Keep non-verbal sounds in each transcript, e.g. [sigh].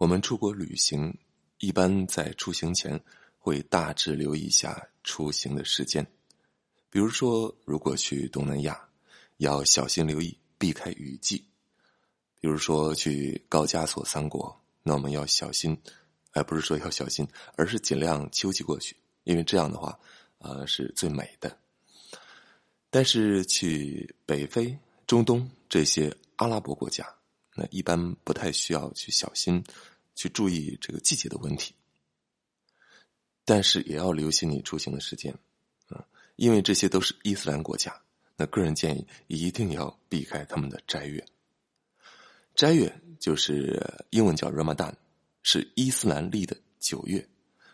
我们出国旅行，一般在出行前会大致留意一下出行的时间。比如说，如果去东南亚，要小心留意避开雨季；比如说去高加索三国，那我们要小心，而不是说要小心，而是尽量秋季过去，因为这样的话，呃，是最美的。但是去北非、中东这些阿拉伯国家，那一般不太需要去小心，去注意这个季节的问题。但是也要留心你出行的时间。因为这些都是伊斯兰国家，那个人建议一定要避开他们的斋月。斋月就是英文叫 Ramadan，是伊斯兰历的九月，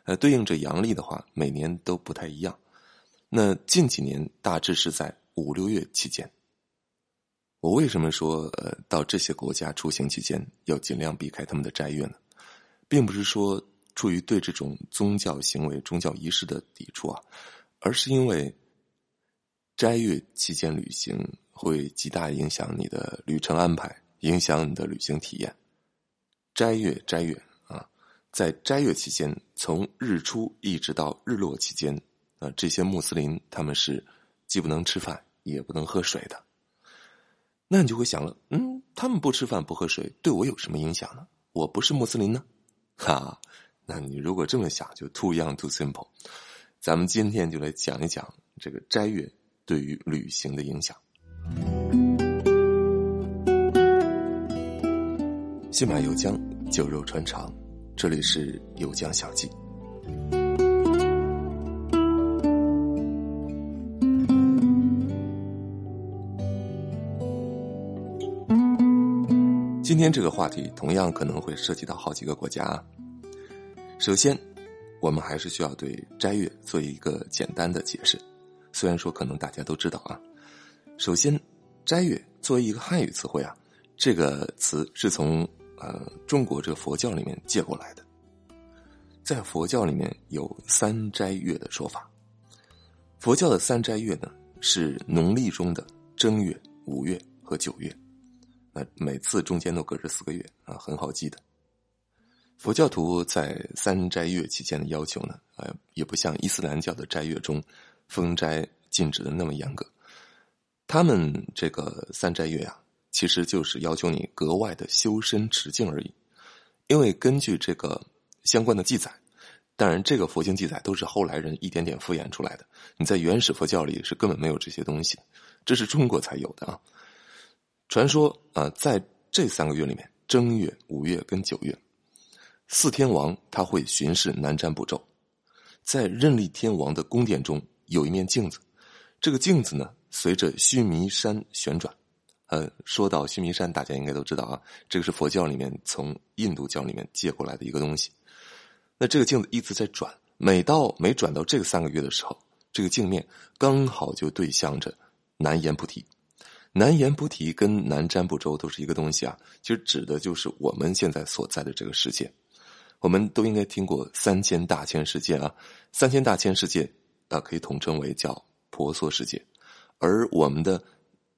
呃，对应着阳历的话，每年都不太一样。那近几年大致是在五六月期间。我为什么说呃，到这些国家出行期间要尽量避开他们的斋月呢？并不是说出于对这种宗教行为、宗教仪式的抵触啊。而是因为斋月期间旅行会极大影响你的旅程安排，影响你的旅行体验。斋月，斋月啊，在斋月期间，从日出一直到日落期间，啊，这些穆斯林他们是既不能吃饭，也不能喝水的。那你就会想了，嗯，他们不吃饭不喝水，对我有什么影响呢？我不是穆斯林呢？哈，那你如果这么想，就 too young too simple。咱们今天就来讲一讲这个斋月对于旅行的影响。信马由缰，酒肉穿肠，这里是有江小记。今天这个话题同样可能会涉及到好几个国家。首先。我们还是需要对斋月做一个简单的解释，虽然说可能大家都知道啊。首先，斋月作为一个汉语词汇啊，这个词是从呃中国这个佛教里面借过来的。在佛教里面有三斋月的说法，佛教的三斋月呢是农历中的正月、五月和九月，那每次中间都隔着四个月啊，很好记的。佛教徒在三斋月期间的要求呢，呃，也不像伊斯兰教的斋月中封斋禁止的那么严格。他们这个三斋月啊，其实就是要求你格外的修身持静而已。因为根据这个相关的记载，当然这个佛经记载都是后来人一点点复衍出来的。你在原始佛教里是根本没有这些东西，这是中国才有的啊。传说啊，在这三个月里面，正月、五月跟九月。四天王他会巡视南瞻部洲，在任力天王的宫殿中有一面镜子，这个镜子呢随着须弥山旋转。呃，说到须弥山，大家应该都知道啊，这个是佛教里面从印度教里面借过来的一个东西。那这个镜子一直在转，每到每转到这个三个月的时候，这个镜面刚好就对向着南阎菩提。南阎菩提跟南瞻部洲都是一个东西啊，其实指的就是我们现在所在的这个世界。我们都应该听过三千大千世界啊，三千大千世界啊，可以统称为叫婆娑世界，而我们的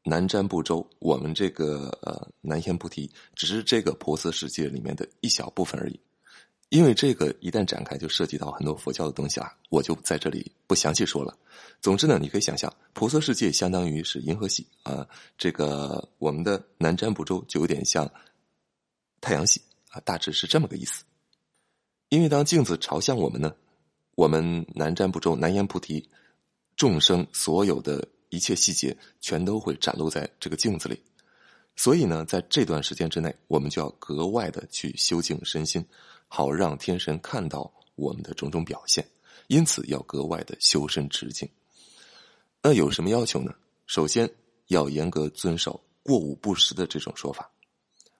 南瞻部洲，我们这个呃南阎菩提，只是这个婆娑世界里面的一小部分而已。因为这个一旦展开，就涉及到很多佛教的东西啊，我就在这里不详细说了。总之呢，你可以想象，菩萨世界相当于是银河系啊，这个我们的南瞻部洲就有点像太阳系啊，大致是这么个意思。因为当镜子朝向我们呢，我们南瞻部洲、南阎菩提众生所有的一切细节，全都会展露在这个镜子里。所以呢，在这段时间之内，我们就要格外的去修静身心，好让天神看到我们的种种表现。因此，要格外的修身持静。那有什么要求呢？首先要严格遵守过午不食的这种说法，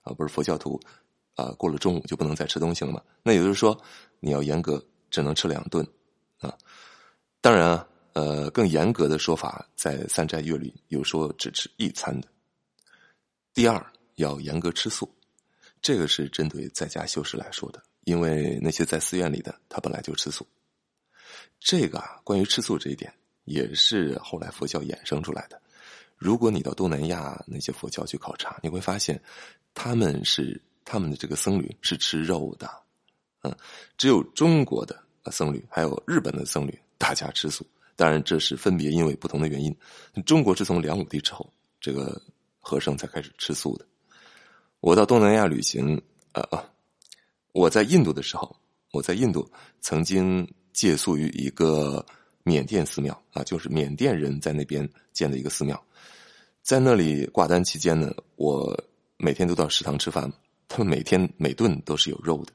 啊，不是佛教徒。啊，过了中午就不能再吃东西了嘛？那也就是说，你要严格，只能吃两顿，啊。当然啊，呃，更严格的说法，在三斋月里有说只吃一餐的。第二，要严格吃素，这个是针对在家修士来说的，因为那些在寺院里的，他本来就吃素。这个啊，关于吃素这一点，也是后来佛教衍生出来的。如果你到东南亚那些佛教去考察，你会发现，他们是。他们的这个僧侣是吃肉的，嗯，只有中国的僧侣还有日本的僧侣大家吃素。当然，这是分别因为不同的原因。中国是从梁武帝之后，这个和尚才开始吃素的。我到东南亚旅行，呃啊，我在印度的时候，我在印度曾经借宿于一个缅甸寺庙啊，就是缅甸人在那边建的一个寺庙，在那里挂单期间呢，我每天都到食堂吃饭，他们每天每顿都是有肉的。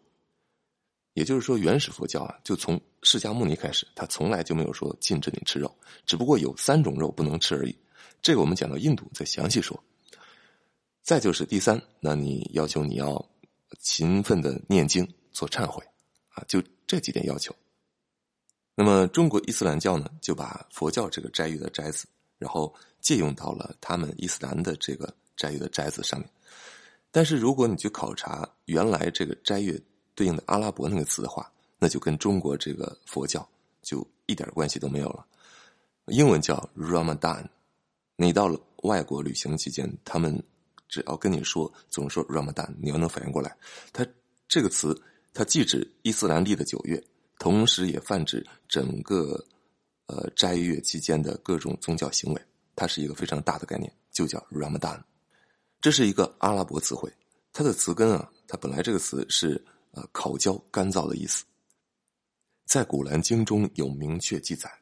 也就是说，原始佛教啊，就从释迦牟尼开始，他从来就没有说禁止你吃肉，只不过有三种肉不能吃而已。这个我们讲到印度再详细说。再就是第三，那你要求你要勤奋的念经做忏悔啊，就这几点要求。那么中国伊斯兰教呢，就把佛教这个斋月的斋字，然后借用到了他们伊斯兰的这个斋月的斋字上面。但是如果你去考察原来这个斋月。对应的阿拉伯那个词的话，那就跟中国这个佛教就一点关系都没有了。英文叫 Ramadan，你到了外国旅行期间，他们只要跟你说总说 Ramadan，你要能反应过来，它这个词它既指伊斯兰历的九月，同时也泛指整个呃斋月期间的各种宗教行为，它是一个非常大的概念，就叫 Ramadan。这是一个阿拉伯词汇，它的词根啊，它本来这个词是。呃，烤焦、干燥的意思，在《古兰经》中有明确记载，《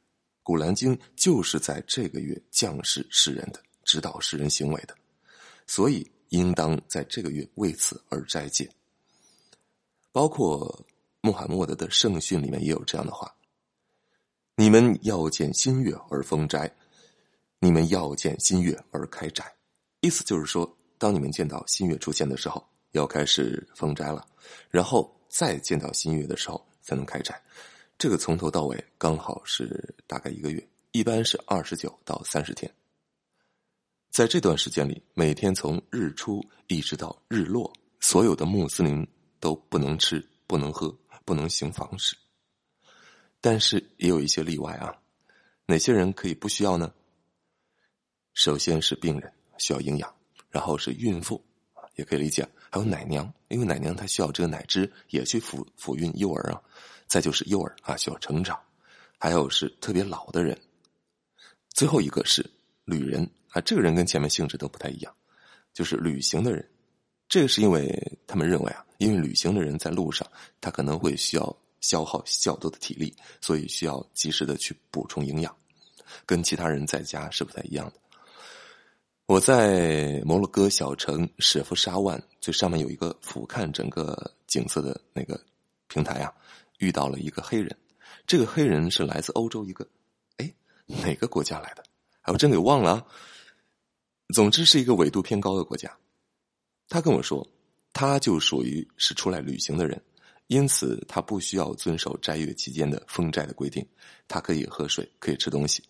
古兰经》就是在这个月降世世人的，指导世人行为的，所以应当在这个月为此而斋戒。包括穆罕默德的圣训里面也有这样的话：“你们要见新月而封斋，你们要见新月而开斋。”意思就是说，当你们见到新月出现的时候。要开始封斋了，然后再见到新月的时候才能开斋，这个从头到尾刚好是大概一个月，一般是二十九到三十天。在这段时间里，每天从日出一直到日落，所有的穆斯林都不能吃、不能喝、不能行房事。但是也有一些例外啊，哪些人可以不需要呢？首先是病人需要营养，然后是孕妇。也可以理解，还有奶娘，因为奶娘她需要这个奶汁也去抚抚育幼儿啊。再就是幼儿啊需要成长，还有是特别老的人。最后一个是旅人啊，这个人跟前面性质都不太一样，就是旅行的人。这个是因为他们认为啊，因为旅行的人在路上，他可能会需要消耗较多的体力，所以需要及时的去补充营养，跟其他人在家是不太一样的。我在摩洛哥小城舍夫沙万最上面有一个俯瞰整个景色的那个平台啊，遇到了一个黑人。这个黑人是来自欧洲一个，哎，哪个国家来的？哎，我真给忘了啊。总之是一个纬度偏高的国家。他跟我说，他就属于是出来旅行的人，因此他不需要遵守斋月期间的封斋的规定，他可以喝水，可以吃东西。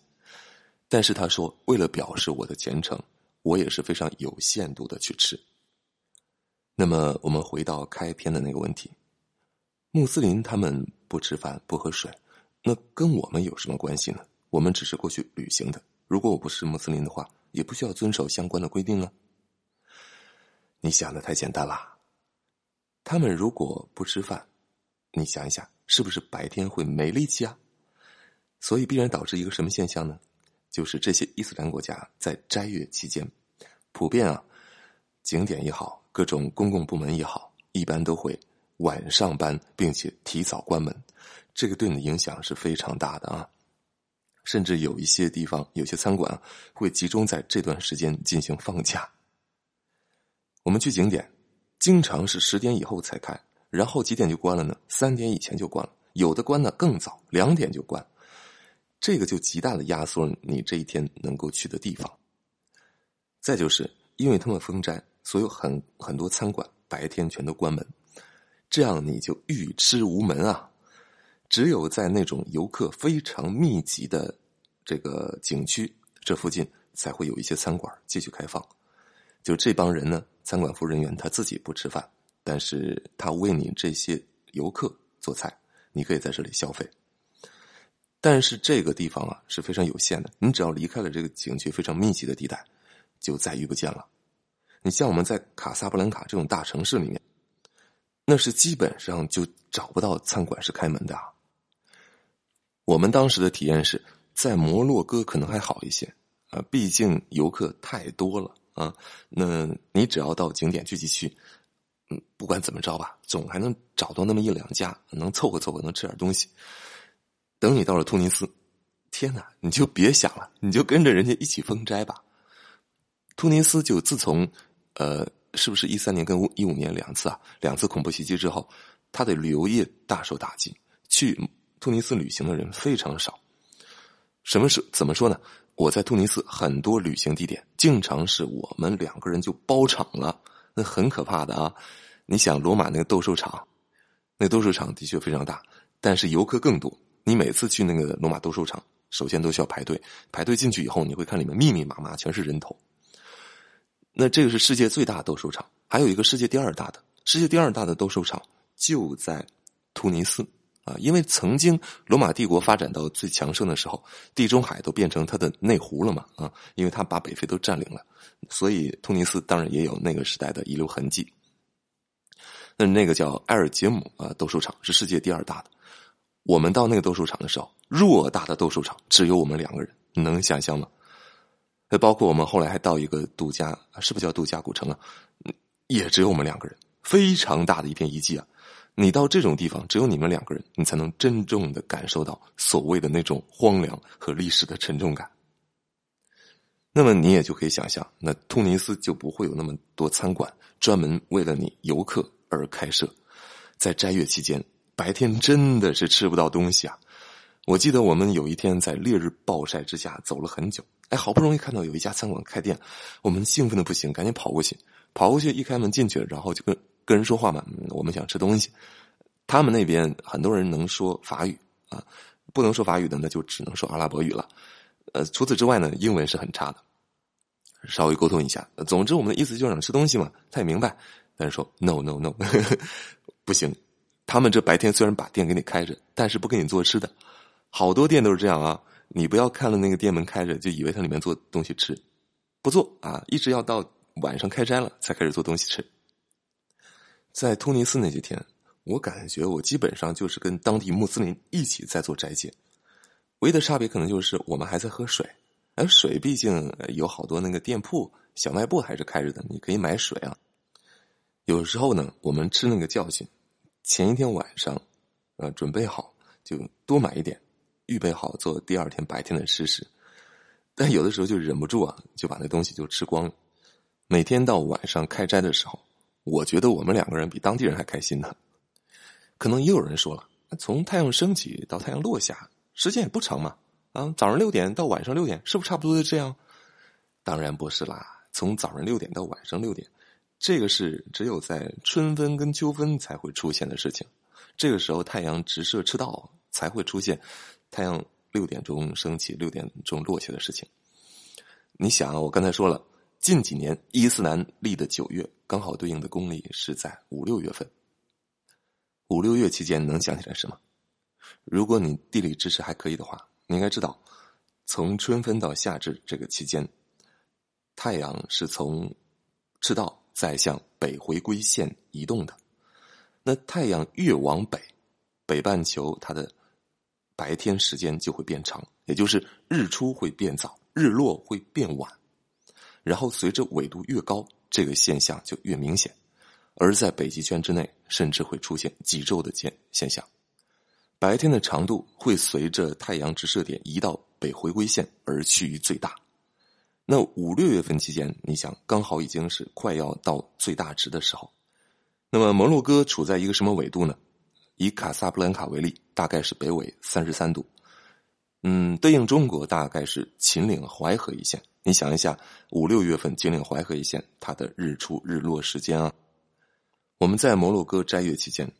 但是他说，为了表示我的虔诚。我也是非常有限度的去吃。那么，我们回到开篇的那个问题：穆斯林他们不吃饭不喝水，那跟我们有什么关系呢？我们只是过去旅行的。如果我不是穆斯林的话，也不需要遵守相关的规定呢。你想的太简单了。他们如果不吃饭，你想一想，是不是白天会没力气啊？所以必然导致一个什么现象呢？就是这些伊斯兰国家在斋月期间，普遍啊，景点也好，各种公共部门也好，一般都会晚上班，并且提早关门。这个对你的影响是非常大的啊！甚至有一些地方，有些餐馆，会集中在这段时间进行放假。我们去景点，经常是十点以后才开，然后几点就关了呢？三点以前就关了，有的关的更早，两点就关。这个就极大的压缩了你这一天能够去的地方。再就是因为他们封斋，所有很很多餐馆白天全都关门，这样你就欲吃无门啊！只有在那种游客非常密集的这个景区这附近，才会有一些餐馆继续开放。就这帮人呢，餐馆服务人员他自己不吃饭，但是他为你这些游客做菜，你可以在这里消费。但是这个地方啊是非常有限的，你只要离开了这个景区非常密集的地带，就再遇不见了。你像我们在卡萨布兰卡这种大城市里面，那是基本上就找不到餐馆是开门的啊。我们当时的体验是在摩洛哥可能还好一些啊，毕竟游客太多了啊。那你只要到景点聚集区，嗯，不管怎么着吧，总还能找到那么一两家能凑合凑合，能吃点东西。等你到了突尼斯，天哪，你就别想了，你就跟着人家一起封斋吧。突尼斯就自从，呃，是不是一三年跟一五年两次啊？两次恐怖袭击之后，它的旅游业大受打击，去突尼斯旅行的人非常少。什么是怎么说呢？我在突尼斯很多旅行地点，经常是我们两个人就包场了，那很可怕的啊！你想罗马那个斗兽场，那斗兽场的确非常大，但是游客更多。你每次去那个罗马斗兽场，首先都需要排队，排队进去以后，你会看里面密密麻麻全是人头。那这个是世界最大的斗兽场，还有一个世界第二大的，世界第二大的斗兽场就在突尼斯啊，因为曾经罗马帝国发展到最强盛的时候，地中海都变成它的内湖了嘛啊，因为它把北非都占领了，所以突尼斯当然也有那个时代的遗留痕迹。那那个叫埃尔杰姆啊斗兽场是世界第二大的，我们到那个斗兽场的时候，偌大的斗兽场只有我们两个人，能想象吗？那包括我们后来还到一个度假，是不是叫度假古城啊？也只有我们两个人，非常大的一片遗迹啊！你到这种地方，只有你们两个人，你才能真正的感受到所谓的那种荒凉和历史的沉重感。那么你也就可以想象，那突尼斯就不会有那么多餐馆专门为了你游客而开设。在斋月期间，白天真的是吃不到东西啊！我记得我们有一天在烈日暴晒之下走了很久，哎，好不容易看到有一家餐馆开店，我们兴奋的不行，赶紧跑过去。跑过去一开门进去，然后就跟跟人说话嘛，我们想吃东西。他们那边很多人能说法语啊，不能说法语的那就只能说阿拉伯语了。呃，除此之外呢，英文是很差的，稍微沟通一下。总之，我们的意思就是想吃东西嘛，他也明白，但是说 no no no，[laughs] 不行。他们这白天虽然把店给你开着，但是不给你做吃的。好多店都是这样啊！你不要看了那个店门开着就以为它里面做东西吃，不做啊！一直要到晚上开斋了才开始做东西吃。在突尼斯那几天，我感觉我基本上就是跟当地穆斯林一起在做斋戒，唯一的差别可能就是我们还在喝水，而水毕竟有好多那个店铺小卖部还是开着的，你可以买水啊。有时候呢，我们吃那个教训，前一天晚上，呃，准备好就多买一点。预备好做第二天白天的吃食，但有的时候就忍不住啊，就把那东西就吃光了。每天到晚上开斋的时候，我觉得我们两个人比当地人还开心呢。可能也有人说了，从太阳升起到太阳落下，时间也不长嘛。啊，早上六点到晚上六点，是不是差不多就这样？当然不是啦，从早上六点到晚上六点，这个是只有在春分跟秋分才会出现的事情。这个时候太阳直射赤道才会出现。太阳六点钟升起，六点钟落下的事情。你想啊，我刚才说了，近几年伊斯兰历的九月刚好对应的公历是在五六月份。五六月期间能想起来什么？如果你地理知识还可以的话，你应该知道，从春分到夏至这个期间，太阳是从赤道在向北回归线移动的。那太阳越往北，北半球它的。白天时间就会变长，也就是日出会变早，日落会变晚。然后随着纬度越高，这个现象就越明显。而在北极圈之内，甚至会出现极昼的现现象。白天的长度会随着太阳直射点移到北回归线而趋于最大。那五六月份期间，你想刚好已经是快要到最大值的时候。那么摩洛哥处在一个什么纬度呢？以卡萨布兰卡为例，大概是北纬三十三度，嗯，对应中国大概是秦岭淮河一线。你想一下，五六月份秦岭淮河一线它的日出日落时间啊，我们在摩洛哥斋月期间，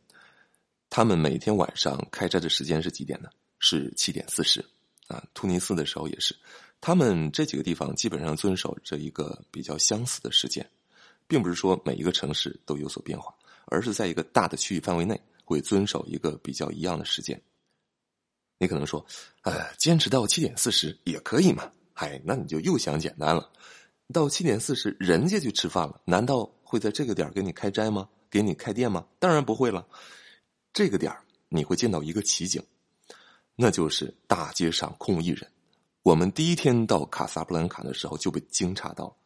他们每天晚上开斋的时间是几点呢？是七点四十啊。突尼斯的时候也是，他们这几个地方基本上遵守着一个比较相似的时间，并不是说每一个城市都有所变化，而是在一个大的区域范围内。会遵守一个比较一样的时间。你可能说，呃，坚持到七点四十也可以嘛？嗨，那你就又想简单了。到七点四十，人家去吃饭了，难道会在这个点给你开斋吗？给你开店吗？当然不会了。这个点你会见到一个奇景，那就是大街上空无一人。我们第一天到卡萨布兰卡的时候就被惊诧到，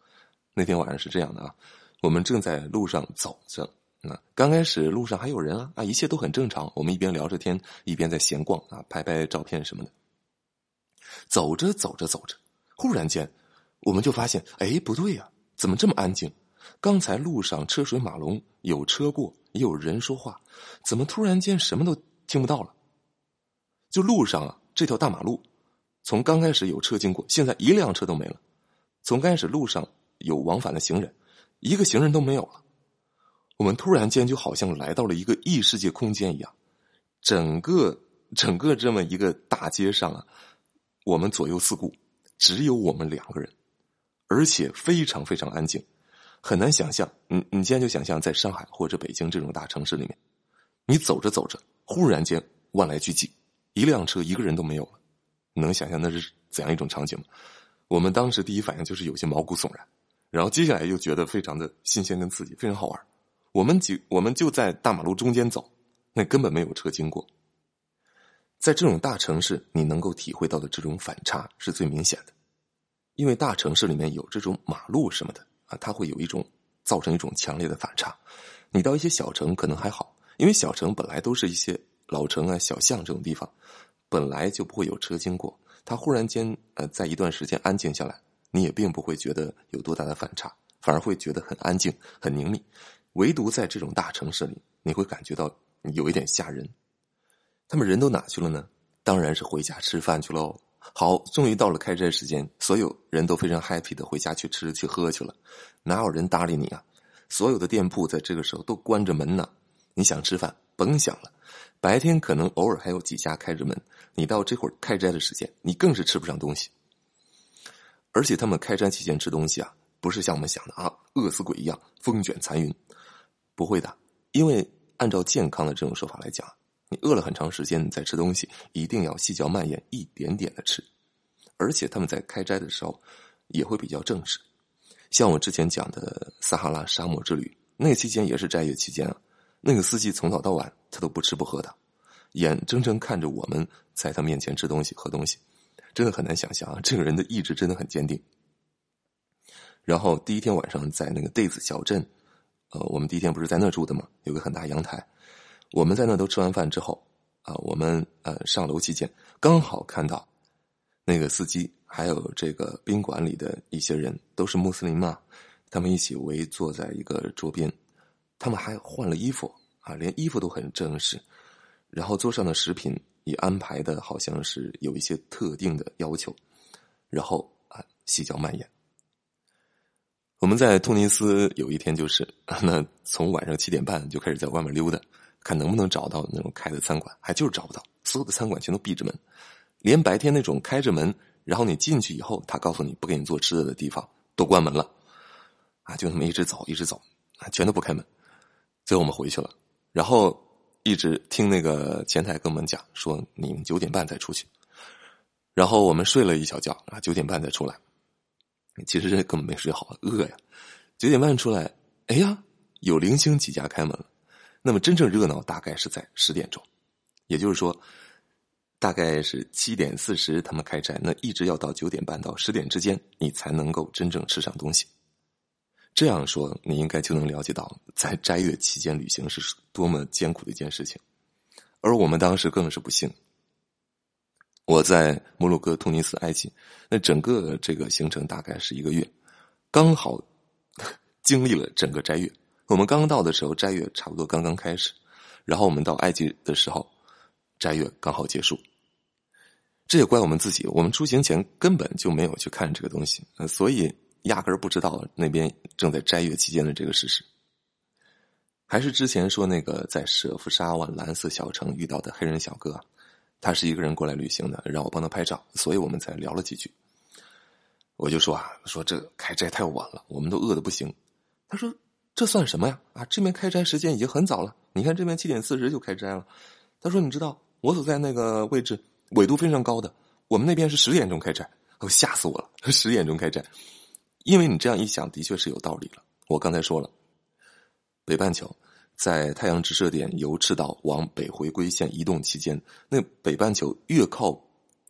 那天晚上是这样的啊，我们正在路上走着，那刚开始路上还有人啊啊，一切都很正常。我们一边聊着天，一边在闲逛啊，拍拍照片什么的。走着走着走着，忽然间，我们就发现，哎，不对呀，怎么这么安静？刚才路上车水马龙，有车过，也有人说话，怎么突然间什么都听不到了？就路上啊，这条大马路，从刚开始有车经过，现在一辆车都没了；从开始路上有往返的行人，一个行人都没有了。我们突然间就好像来到了一个异世界空间一样，整个整个这么一个大街上啊。我们左右四顾，只有我们两个人，而且非常非常安静，很难想象。你你现在就想象在上海或者北京这种大城市里面，你走着走着，忽然间万籁俱寂，一辆车一个人都没有了，能想象那是怎样一种场景吗？我们当时第一反应就是有些毛骨悚然，然后接下来又觉得非常的新鲜跟刺激，非常好玩。我们几我们就在大马路中间走，那根本没有车经过。在这种大城市，你能够体会到的这种反差是最明显的，因为大城市里面有这种马路什么的啊，它会有一种造成一种强烈的反差。你到一些小城可能还好，因为小城本来都是一些老城啊、小巷这种地方，本来就不会有车经过。它忽然间呃，在一段时间安静下来，你也并不会觉得有多大的反差，反而会觉得很安静、很宁谧。唯独在这种大城市里，你会感觉到有一点吓人。他们人都哪去了呢？当然是回家吃饭去喽。好，终于到了开斋时间，所有人都非常 happy 的回家去吃去喝去了。哪有人搭理你啊？所有的店铺在这个时候都关着门呢。你想吃饭，甭想了。白天可能偶尔还有几家开着门，你到这会儿开斋的时间，你更是吃不上东西。而且他们开斋期间吃东西啊，不是像我们想的啊，饿死鬼一样风卷残云，不会的。因为按照健康的这种说法来讲。你饿了很长时间你再吃东西，一定要细嚼慢咽，一点点的吃。而且他们在开斋的时候也会比较正式，像我之前讲的撒哈拉沙漠之旅，那期间也是斋月期间啊。那个司机从早到晚他都不吃不喝的，眼睁睁看着我们在他面前吃东西喝东西，真的很难想象啊，这个人的意志真的很坚定。然后第一天晚上在那个 Days 小镇，呃，我们第一天不是在那住的吗？有个很大阳台。我们在那都吃完饭之后，啊，我们呃上楼期间刚好看到那个司机还有这个宾馆里的一些人都是穆斯林嘛，他们一起围坐在一个桌边，他们还换了衣服啊，连衣服都很正式，然后桌上的食品也安排的好像是有一些特定的要求，然后啊细嚼慢咽。我们在突尼斯有一天就是 [laughs] 那从晚上七点半就开始在外面溜达。看能不能找到那种开的餐馆，还就是找不到，所有的餐馆全都闭着门，连白天那种开着门，然后你进去以后，他告诉你不给你做吃的的地方都关门了，啊，就那么一直走，一直走，啊，全都不开门。最后我们回去了，然后一直听那个前台跟我们讲说，你们九点半再出去，然后我们睡了一小觉啊，九点半再出来，其实这根本没睡好，饿呀，九点半出来，哎呀，有零星几家开门了。那么真正热闹大概是在十点钟，也就是说，大概是七点四十他们开斋，那一直要到九点半到十点之间，你才能够真正吃上东西。这样说，你应该就能了解到，在斋月期间旅行是多么艰苦的一件事情。而我们当时更是不幸，我在摩洛哥、突尼斯、埃及，那整个这个行程大概是一个月，刚好 [laughs] 经历了整个斋月。我们刚到的时候，斋月差不多刚刚开始，然后我们到埃及的时候，斋月刚好结束。这也怪我们自己，我们出行前根本就没有去看这个东西，所以压根儿不知道那边正在斋月期间的这个事实。还是之前说那个在舍夫沙万蓝色小城遇到的黑人小哥，他是一个人过来旅行的，让我帮他拍照，所以我们才聊了几句。我就说啊，说这开斋太晚了，我们都饿的不行。他说。这算什么呀？啊，这边开斋时间已经很早了。你看这边七点四十就开斋了。他说：“你知道我所在那个位置纬度非常高的，我们那边是十点钟开斋。”哦，吓死我了！十点钟开斋，因为你这样一想，的确是有道理了。我刚才说了，北半球在太阳直射点由赤道往北回归线移动期间，那北半球越靠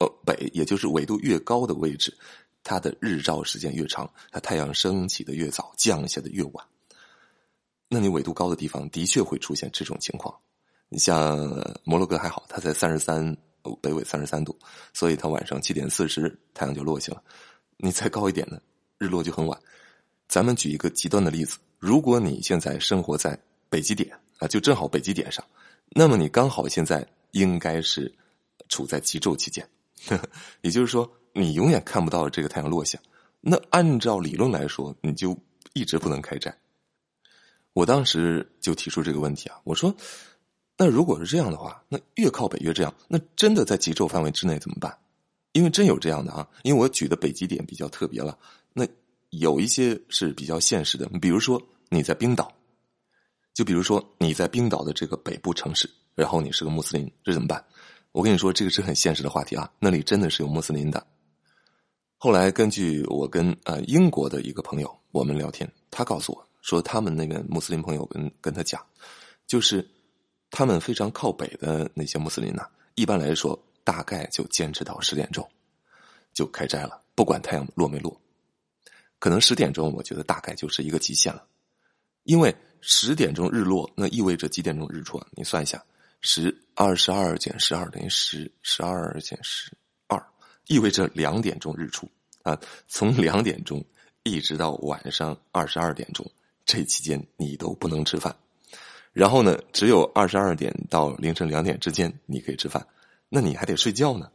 呃北，也就是纬度越高的位置，它的日照时间越长，它太阳升起的越早，降下的越晚。那你纬度高的地方的确会出现这种情况。你像摩洛哥还好，它在三十三北纬三十三度，所以它晚上七点四十太阳就落下了。你再高一点呢，日落就很晚。咱们举一个极端的例子，如果你现在生活在北极点啊，就正好北极点上，那么你刚好现在应该是处在极昼期间，[laughs] 也就是说你永远看不到这个太阳落下。那按照理论来说，你就一直不能开战。我当时就提出这个问题啊，我说。那如果是这样的话，那越靠北越这样，那真的在极昼范围之内怎么办？因为真有这样的啊，因为我举的北极点比较特别了。那有一些是比较现实的，比如说你在冰岛，就比如说你在冰岛的这个北部城市，然后你是个穆斯林，这怎么办？我跟你说，这个是很现实的话题啊，那里真的是有穆斯林的。后来根据我跟呃英国的一个朋友我们聊天，他告诉我说，他们那个穆斯林朋友跟跟他讲，就是。他们非常靠北的那些穆斯林呢，一般来说大概就坚持到十点钟就开斋了，不管太阳落没落。可能十点钟，我觉得大概就是一个极限了，因为十点钟日落，那意味着几点钟日出啊？你算一下，十二十二减十二等于十，十二减十二，意味着两点钟日出啊。从两点钟一直到晚上二十二点钟，这期间你都不能吃饭。然后呢，只有二十二点到凌晨两点之间你可以吃饭，那你还得睡觉呢。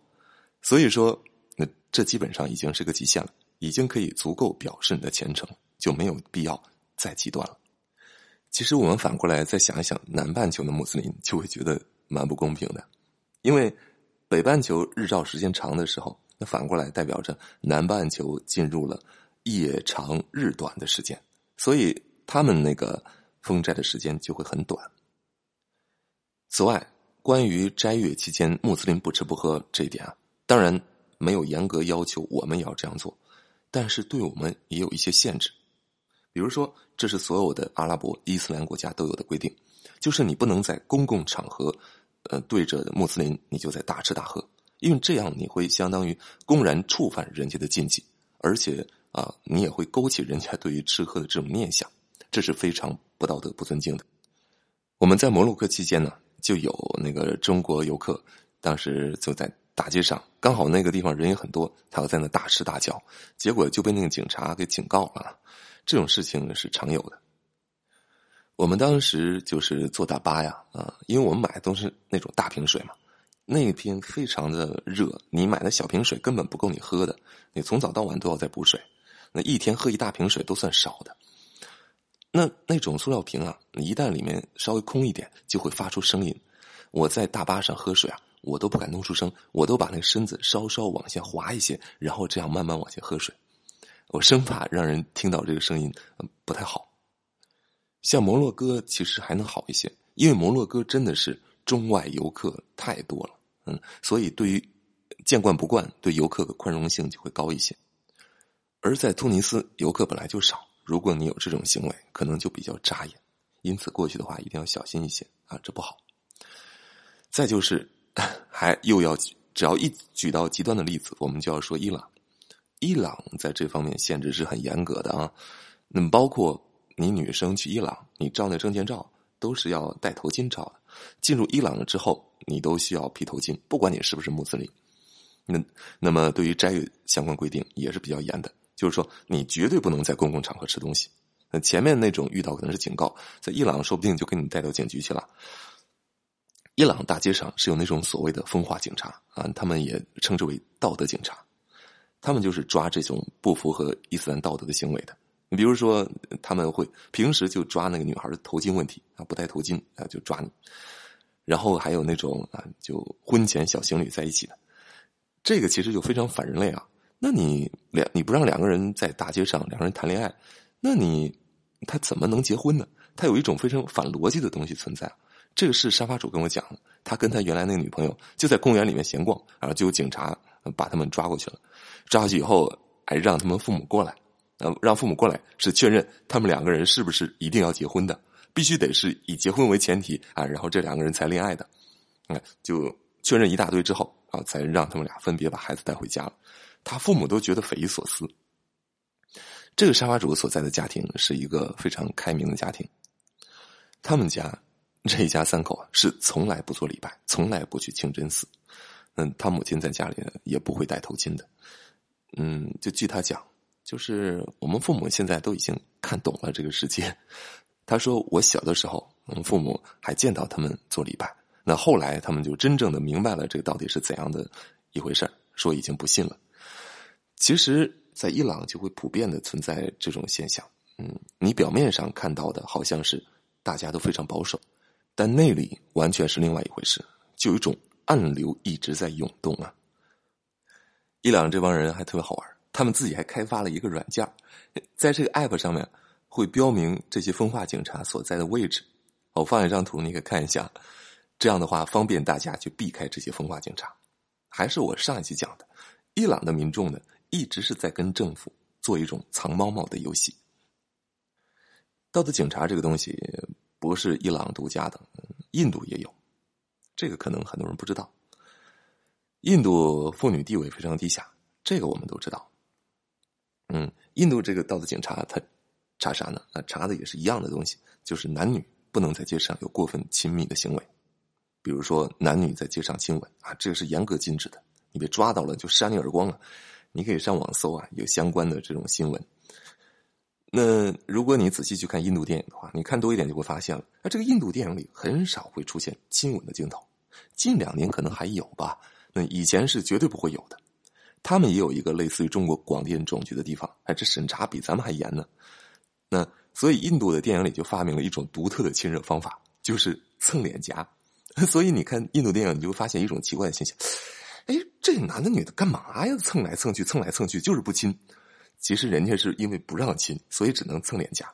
所以说，那这基本上已经是个极限了，已经可以足够表示你的虔诚，就没有必要再极端了。其实我们反过来再想一想，南半球的穆斯林就会觉得蛮不公平的，因为北半球日照时间长的时候，那反过来代表着南半球进入了夜长日短的时间，所以他们那个。封斋的时间就会很短。此外，关于斋月期间穆斯林不吃不喝这一点啊，当然没有严格要求我们也要这样做，但是对我们也有一些限制。比如说，这是所有的阿拉伯伊斯兰国家都有的规定，就是你不能在公共场合，呃，对着穆斯林你就在大吃大喝，因为这样你会相当于公然触犯人家的禁忌，而且啊，你也会勾起人家对于吃喝的这种念想。这是非常不道德、不尊敬的。我们在摩洛哥期间呢，就有那个中国游客，当时就在大街上，刚好那个地方人也很多，他要在那大吃大叫，结果就被那个警察给警告了。这种事情是常有的。我们当时就是坐大巴呀，啊，因为我们买的都是那种大瓶水嘛，那一天非常的热，你买的小瓶水根本不够你喝的，你从早到晚都要在补水，那一天喝一大瓶水都算少的。那那种塑料瓶啊，一旦里面稍微空一点，就会发出声音。我在大巴上喝水啊，我都不敢弄出声，我都把那个身子稍稍往下滑一些，然后这样慢慢往下喝水，我生怕让人听到这个声音，不太好。像摩洛哥其实还能好一些，因为摩洛哥真的是中外游客太多了，嗯，所以对于见惯不惯，对游客的宽容性就会高一些。而在突尼斯，游客本来就少。如果你有这种行为，可能就比较扎眼，因此过去的话一定要小心一些啊，这不好。再就是，[laughs] 还又要只要一举到极端的例子，我们就要说伊朗。伊朗在这方面限制是很严格的啊，那么包括你女生去伊朗，你照那证件照都是要戴头巾照的。进入伊朗了之后，你都需要披头巾，不管你是不是穆斯林。那那么对于斋月相关规定也是比较严的。就是说，你绝对不能在公共场合吃东西。那前面那种遇到可能是警告，在伊朗说不定就给你带到警局去了。伊朗大街上是有那种所谓的风化警察啊，他们也称之为道德警察，他们就是抓这种不符合伊斯兰道德的行为的。你比如说，他们会平时就抓那个女孩的头巾问题啊，不戴头巾啊就抓你。然后还有那种啊，就婚前小情侣在一起的，这个其实就非常反人类啊。那你两你不让两个人在大街上两个人谈恋爱，那你他怎么能结婚呢？他有一种非常反逻辑的东西存在。这个是沙发主跟我讲的，他跟他原来那个女朋友就在公园里面闲逛，然后就有警察把他们抓过去了。抓去以后，还让他们父母过来，呃，让父母过来是确认他们两个人是不是一定要结婚的，必须得是以结婚为前提啊，然后这两个人才恋爱的，啊，就确认一大堆之后啊，才让他们俩分别把孩子带回家了。他父母都觉得匪夷所思。这个沙发主所在的家庭是一个非常开明的家庭，他们家这一家三口是从来不做礼拜，从来不去清真寺。嗯，他母亲在家里也不会戴头巾的。嗯，就据他讲，就是我们父母现在都已经看懂了这个世界。他说，我小的时候，我们父母还见到他们做礼拜，那后来他们就真正的明白了这个到底是怎样的一回事说已经不信了。其实，在伊朗就会普遍的存在这种现象。嗯，你表面上看到的好像是大家都非常保守，但内里完全是另外一回事，就有一种暗流一直在涌动啊。伊朗这帮人还特别好玩，他们自己还开发了一个软件，在这个 app 上面会标明这些风化警察所在的位置。我放一张图，你可以看一下。这样的话，方便大家去避开这些风化警察。还是我上一期讲的，伊朗的民众呢，一直是在跟政府做一种藏猫猫的游戏。道德警察这个东西不是伊朗独家的，印度也有，这个可能很多人不知道。印度妇女地位非常低下，这个我们都知道。嗯，印度这个道德警察他查啥呢？啊，查的也是一样的东西，就是男女不能在街上有过分亲密的行为，比如说男女在街上亲吻啊，这个是严格禁止的，你被抓到了就扇你耳光了！你可以上网搜啊，有相关的这种新闻。那如果你仔细去看印度电影的话，你看多一点就会发现了，啊，这个印度电影里很少会出现亲吻的镜头，近两年可能还有吧。那以前是绝对不会有的，他们也有一个类似于中国广电总局的地方，哎，这审查比咱们还严呢。那所以印度的电影里就发明了一种独特的亲热方法，就是蹭脸颊。[laughs] 所以你看印度电影，你就发现一种奇怪的现象：哎，这男的女的干嘛呀？蹭来蹭去，蹭来蹭去，就是不亲。其实人家是因为不让亲，所以只能蹭脸颊。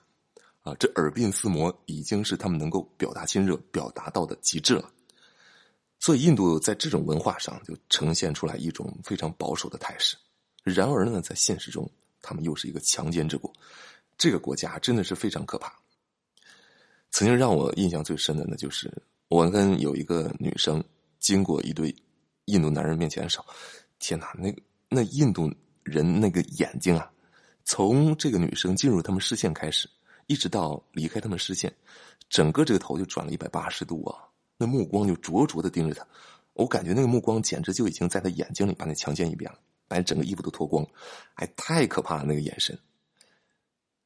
啊，这耳鬓厮磨已经是他们能够表达亲热、表达到的极致了。所以，印度在这种文化上就呈现出来一种非常保守的态势。然而呢，在现实中，他们又是一个强奸之国。这个国家真的是非常可怕。曾经让我印象最深的呢，就是我跟有一个女生经过一堆印度男人面前的时候，天哪，那那印度人那个眼睛啊，从这个女生进入他们视线开始，一直到离开他们视线，整个这个头就转了一百八十度啊。那目光就灼灼的盯着他，我感觉那个目光简直就已经在他眼睛里把那强奸一遍了，把整个衣服都脱光了，哎，太可怕了那个眼神。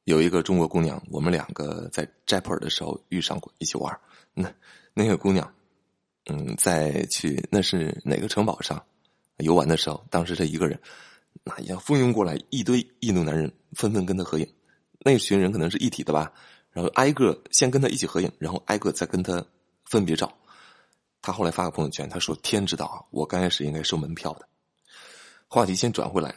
有一个中国姑娘，我们两个在斋普尔的时候遇上过，一起玩。那那个姑娘，嗯，在去那是哪个城堡上游玩的时候，当时她一个人，那呀蜂拥过来一堆印度男人，纷纷跟她合影。那群人可能是一体的吧，然后挨个先跟她一起合影，然后挨个再跟她分别照。他后来发个朋友圈，他说：“天知道啊，我刚开始应该收门票的。”话题先转回来，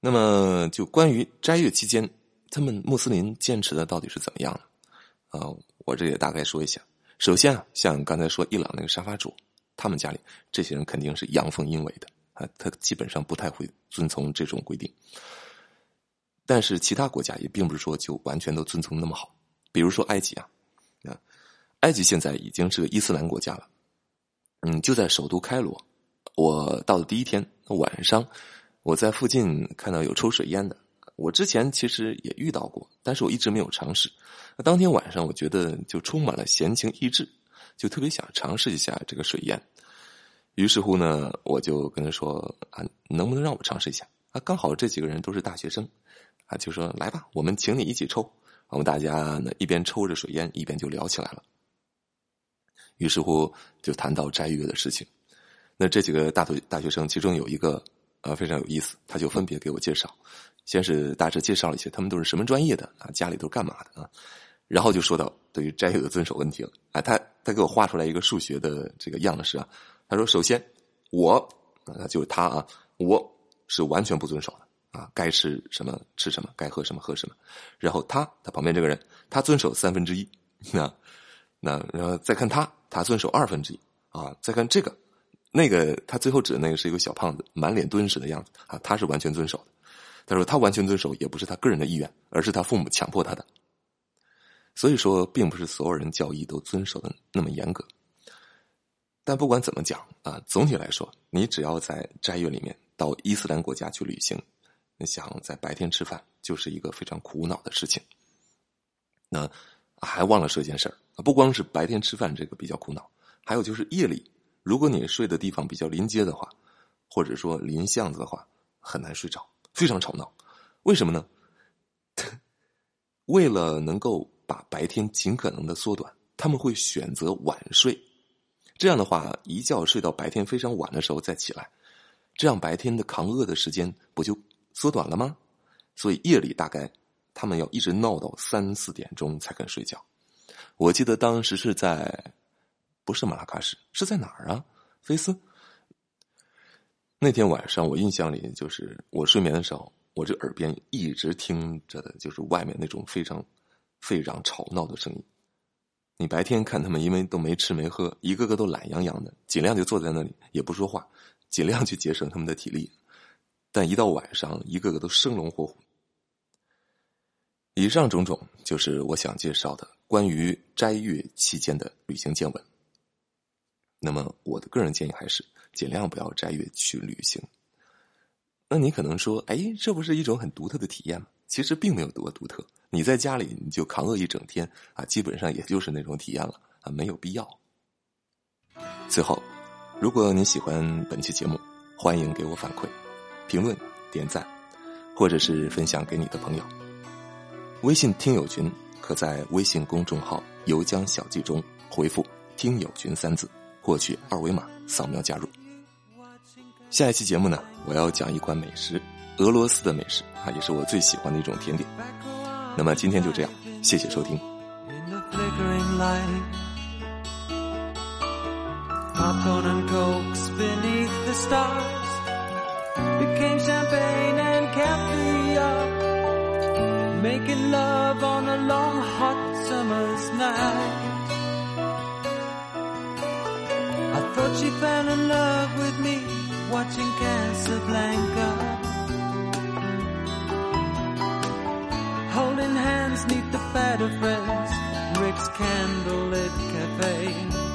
那么就关于斋月期间，他们穆斯林坚持的到底是怎么样呢？啊，我这也大概说一下。首先啊，像刚才说伊朗那个沙发主，他们家里这些人肯定是阳奉阴违的啊，他基本上不太会遵从这种规定。但是其他国家也并不是说就完全都遵从那么好，比如说埃及啊，啊，埃及现在已经是个伊斯兰国家了。嗯，就在首都开罗，我到的第一天晚上，我在附近看到有抽水烟的。我之前其实也遇到过，但是我一直没有尝试。当天晚上，我觉得就充满了闲情逸致，就特别想尝试一下这个水烟。于是乎呢，我就跟他说：“啊，能不能让我尝试一下？”啊，刚好这几个人都是大学生，啊，就说：“来吧，我们请你一起抽。”我们大家呢一边抽着水烟，一边就聊起来了。于是乎，就谈到斋月的事情。那这几个大学大学生，其中有一个呃非常有意思，他就分别给我介绍。先是大致介绍了一些他们都是什么专业的啊，家里都是干嘛的啊，然后就说到对于斋月的遵守问题了啊。他他给我画出来一个数学的这个样式啊。他说：首先我啊就是他啊，我是完全不遵守的啊，该吃什么吃什么，该喝什么喝什么。然后他他旁边这个人，他遵守三分之一那。那然后再看他，他遵守二分之一啊。再看这个，那个他最后指的那个是一个小胖子，满脸敦实的样子啊。他是完全遵守的。他说他完全遵守也不是他个人的意愿，而是他父母强迫他的。所以说，并不是所有人教义都遵守的那么严格。但不管怎么讲啊，总体来说，你只要在斋月里面到伊斯兰国家去旅行，你想在白天吃饭，就是一个非常苦恼的事情。那还忘了说一件事儿不光是白天吃饭这个比较苦恼，还有就是夜里，如果你睡的地方比较临街的话，或者说临巷子的话，很难睡着，非常吵闹。为什么呢？[laughs] 为了能够把白天尽可能的缩短，他们会选择晚睡。这样的话，一觉睡到白天非常晚的时候再起来，这样白天的扛饿的时间不就缩短了吗？所以夜里大概他们要一直闹到三四点钟才肯睡觉。我记得当时是在不是马拉喀什，是在哪儿啊？菲斯。那天晚上我印象里就是我睡眠的时候，我这耳边一直听着的就是外面那种非常沸嚷吵闹的声音。你白天看他们，因为都没吃没喝，一个个都懒洋洋的，尽量就坐在那里也不说话，尽量去节省他们的体力。但一到晚上，一个个都生龙活虎。以上种种就是我想介绍的关于斋月期间的旅行见闻。那么我的个人建议还是尽量不要斋月去旅行。那你可能说，哎，这不是一种很独特的体验吗？其实并没有多独特。你在家里你就扛饿一整天啊，基本上也就是那种体验了啊，没有必要。最后，如果你喜欢本期节目，欢迎给我反馈、评论、点赞，或者是分享给你的朋友。微信听友群可在微信公众号“游江小记”中回复“听友群”三字，获取二维码扫描加入。下一期节目呢，我要讲一款美食，俄罗斯的美食啊，也是我最喜欢的一种甜点。那么今天就这样，谢谢收听。making love on a long hot summer's night. I thought she fell in love with me watching Casablanca. Holding hands neath the bed of friends, Rick's candlelit cafe.